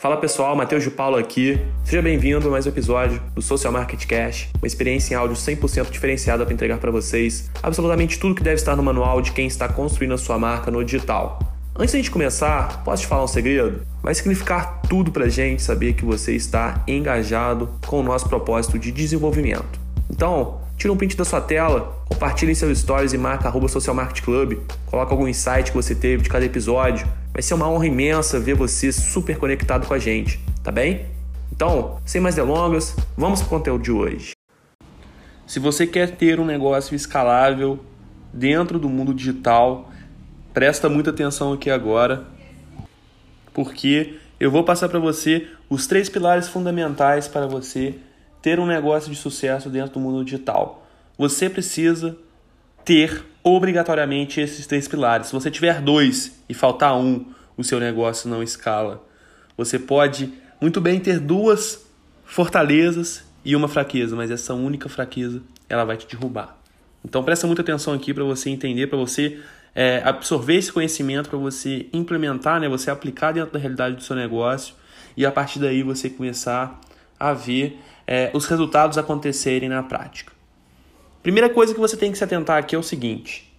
Fala pessoal, Matheus de Paulo aqui. Seja bem-vindo a mais um episódio do Social Market Cash, uma experiência em áudio 100% diferenciada para entregar para vocês absolutamente tudo que deve estar no manual de quem está construindo a sua marca no digital. Antes a gente começar, posso te falar um segredo? Vai significar tudo pra gente saber que você está engajado com o nosso propósito de desenvolvimento. Então, tira um print da sua tela, compartilhe em seus stories e marca arroba Social Market Club, coloca algum insight que você teve de cada episódio. Vai ser uma honra imensa ver você super conectado com a gente, tá bem? Então, sem mais delongas, vamos para o conteúdo de hoje. Se você quer ter um negócio escalável dentro do mundo digital, Presta muita atenção aqui agora, porque eu vou passar para você os três pilares fundamentais para você ter um negócio de sucesso dentro do mundo digital. Você precisa ter obrigatoriamente esses três pilares. Se você tiver dois e faltar um, o seu negócio não escala. Você pode muito bem ter duas fortalezas e uma fraqueza, mas essa única fraqueza ela vai te derrubar. Então presta muita atenção aqui para você entender, para você é, absorver esse conhecimento para você implementar, né, você aplicar dentro da realidade do seu negócio e a partir daí você começar a ver é, os resultados acontecerem na prática. Primeira coisa que você tem que se atentar aqui é o seguinte: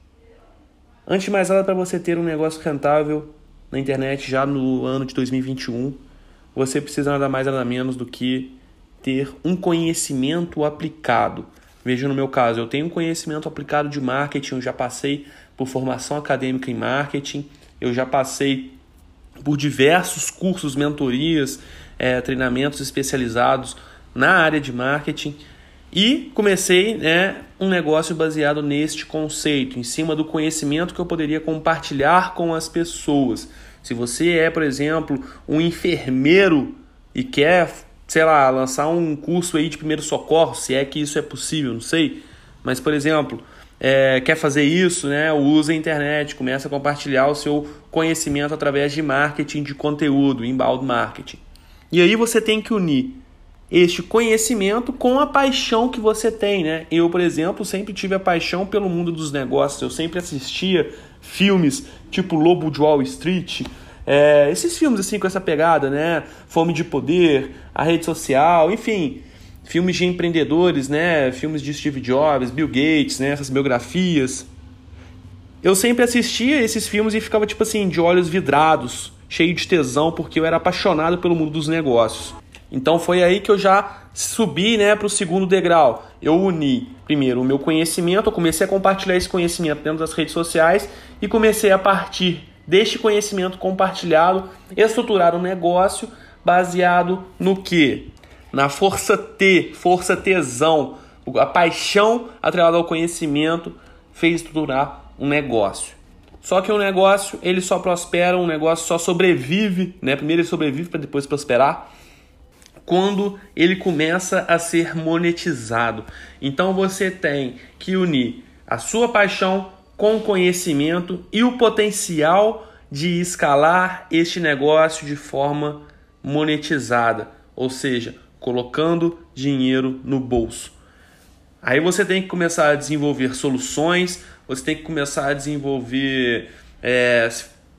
antes de mais nada, para você ter um negócio rentável na internet já no ano de 2021, você precisa nada mais nada menos do que ter um conhecimento aplicado. Veja no meu caso, eu tenho um conhecimento aplicado de marketing, eu já passei por formação acadêmica em marketing, eu já passei por diversos cursos, mentorias, é, treinamentos especializados na área de marketing e comecei né, um negócio baseado neste conceito, em cima do conhecimento que eu poderia compartilhar com as pessoas. Se você é, por exemplo, um enfermeiro e quer, sei lá, lançar um curso aí de primeiro socorro, se é que isso é possível, não sei. Mas, por exemplo, é, quer fazer isso, né, usa a internet, começa a compartilhar o seu conhecimento através de marketing de conteúdo, inbound marketing. E aí você tem que unir este conhecimento com a paixão que você tem, né? Eu, por exemplo, sempre tive a paixão pelo mundo dos negócios. Eu sempre assistia filmes tipo Lobo de Wall Street, é, esses filmes assim com essa pegada, né? Fome de Poder, a rede social, enfim filmes de empreendedores, né? Filmes de Steve Jobs, Bill Gates, né? Essas biografias. Eu sempre assistia esses filmes e ficava tipo assim, de olhos vidrados, cheio de tesão, porque eu era apaixonado pelo mundo dos negócios. Então foi aí que eu já subi, né, para o segundo degrau. Eu uni primeiro o meu conhecimento, eu comecei a compartilhar esse conhecimento dentro das redes sociais e comecei a partir deste conhecimento compartilhado estruturar um negócio baseado no que? na força T, força tesão, a paixão atrelada ao conhecimento fez estruturar um negócio. Só que um negócio, ele só prospera, um negócio só sobrevive, né? Primeiro ele sobrevive para depois prosperar quando ele começa a ser monetizado. Então você tem que unir a sua paixão com o conhecimento e o potencial de escalar este negócio de forma monetizada, ou seja, colocando dinheiro no bolso. Aí você tem que começar a desenvolver soluções, você tem que começar a desenvolver, é,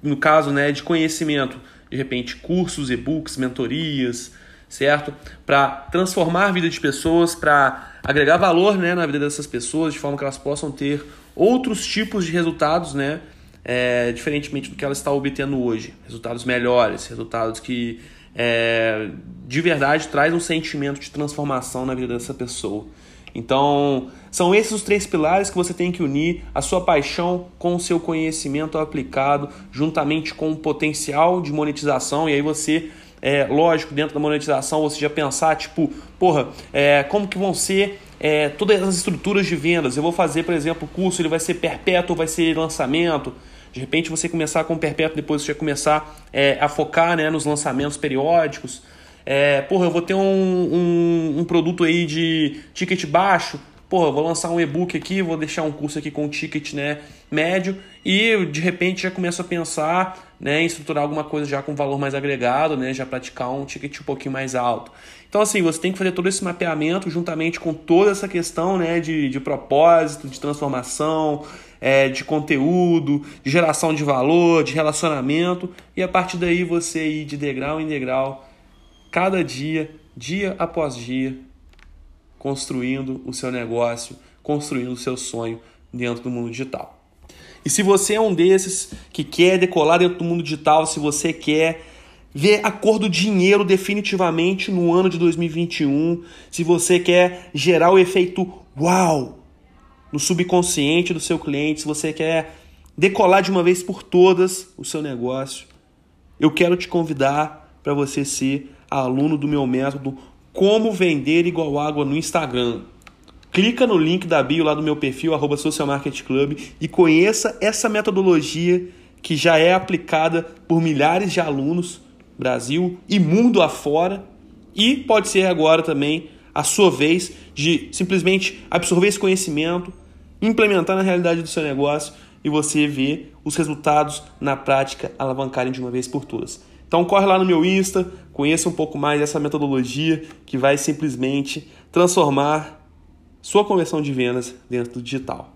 no caso né, de conhecimento, de repente cursos, e-books, mentorias, certo? Para transformar a vida de pessoas, para agregar valor né, na vida dessas pessoas, de forma que elas possam ter outros tipos de resultados, né? É, diferentemente do que ela está obtendo hoje. Resultados melhores, resultados que é, de verdade traz um sentimento de transformação na vida dessa pessoa. Então, são esses os três pilares que você tem que unir: a sua paixão com o seu conhecimento aplicado, juntamente com o potencial de monetização, e aí você. É, lógico, dentro da monetização, você já pensar, tipo, porra, é, como que vão ser é, todas as estruturas de vendas? Eu vou fazer, por exemplo, o curso, ele vai ser perpétuo, vai ser lançamento? De repente você começar com perpétuo, depois você começar é, a focar né, nos lançamentos periódicos. É, porra, eu vou ter um, um, um, produto aí de ticket baixo. Porra, vou lançar um e-book aqui, vou deixar um curso aqui com ticket né, médio e de repente já começo a pensar né, em estruturar alguma coisa já com valor mais agregado, né, já praticar um ticket um pouquinho mais alto. Então, assim, você tem que fazer todo esse mapeamento juntamente com toda essa questão né, de, de propósito, de transformação, é, de conteúdo, de geração de valor, de relacionamento, e a partir daí você ir de degrau em degrau cada dia, dia após dia, construindo o seu negócio, construindo o seu sonho dentro do mundo digital. E se você é um desses que quer decolar dentro do mundo digital, se você quer ver a cor do dinheiro definitivamente no ano de 2021, se você quer gerar o efeito uau no subconsciente do seu cliente, se você quer decolar de uma vez por todas o seu negócio, eu quero te convidar para você ser aluno do meu método Como Vender Igual Água no Instagram. Clica no link da bio lá do meu perfil, arroba Social Market Club, e conheça essa metodologia que já é aplicada por milhares de alunos, Brasil e mundo afora, e pode ser agora também a sua vez de simplesmente absorver esse conhecimento, implementar na realidade do seu negócio e você ver os resultados na prática alavancarem de uma vez por todas. Então corre lá no meu Insta, conheça um pouco mais essa metodologia que vai simplesmente transformar sua conversão de vendas dentro do digital.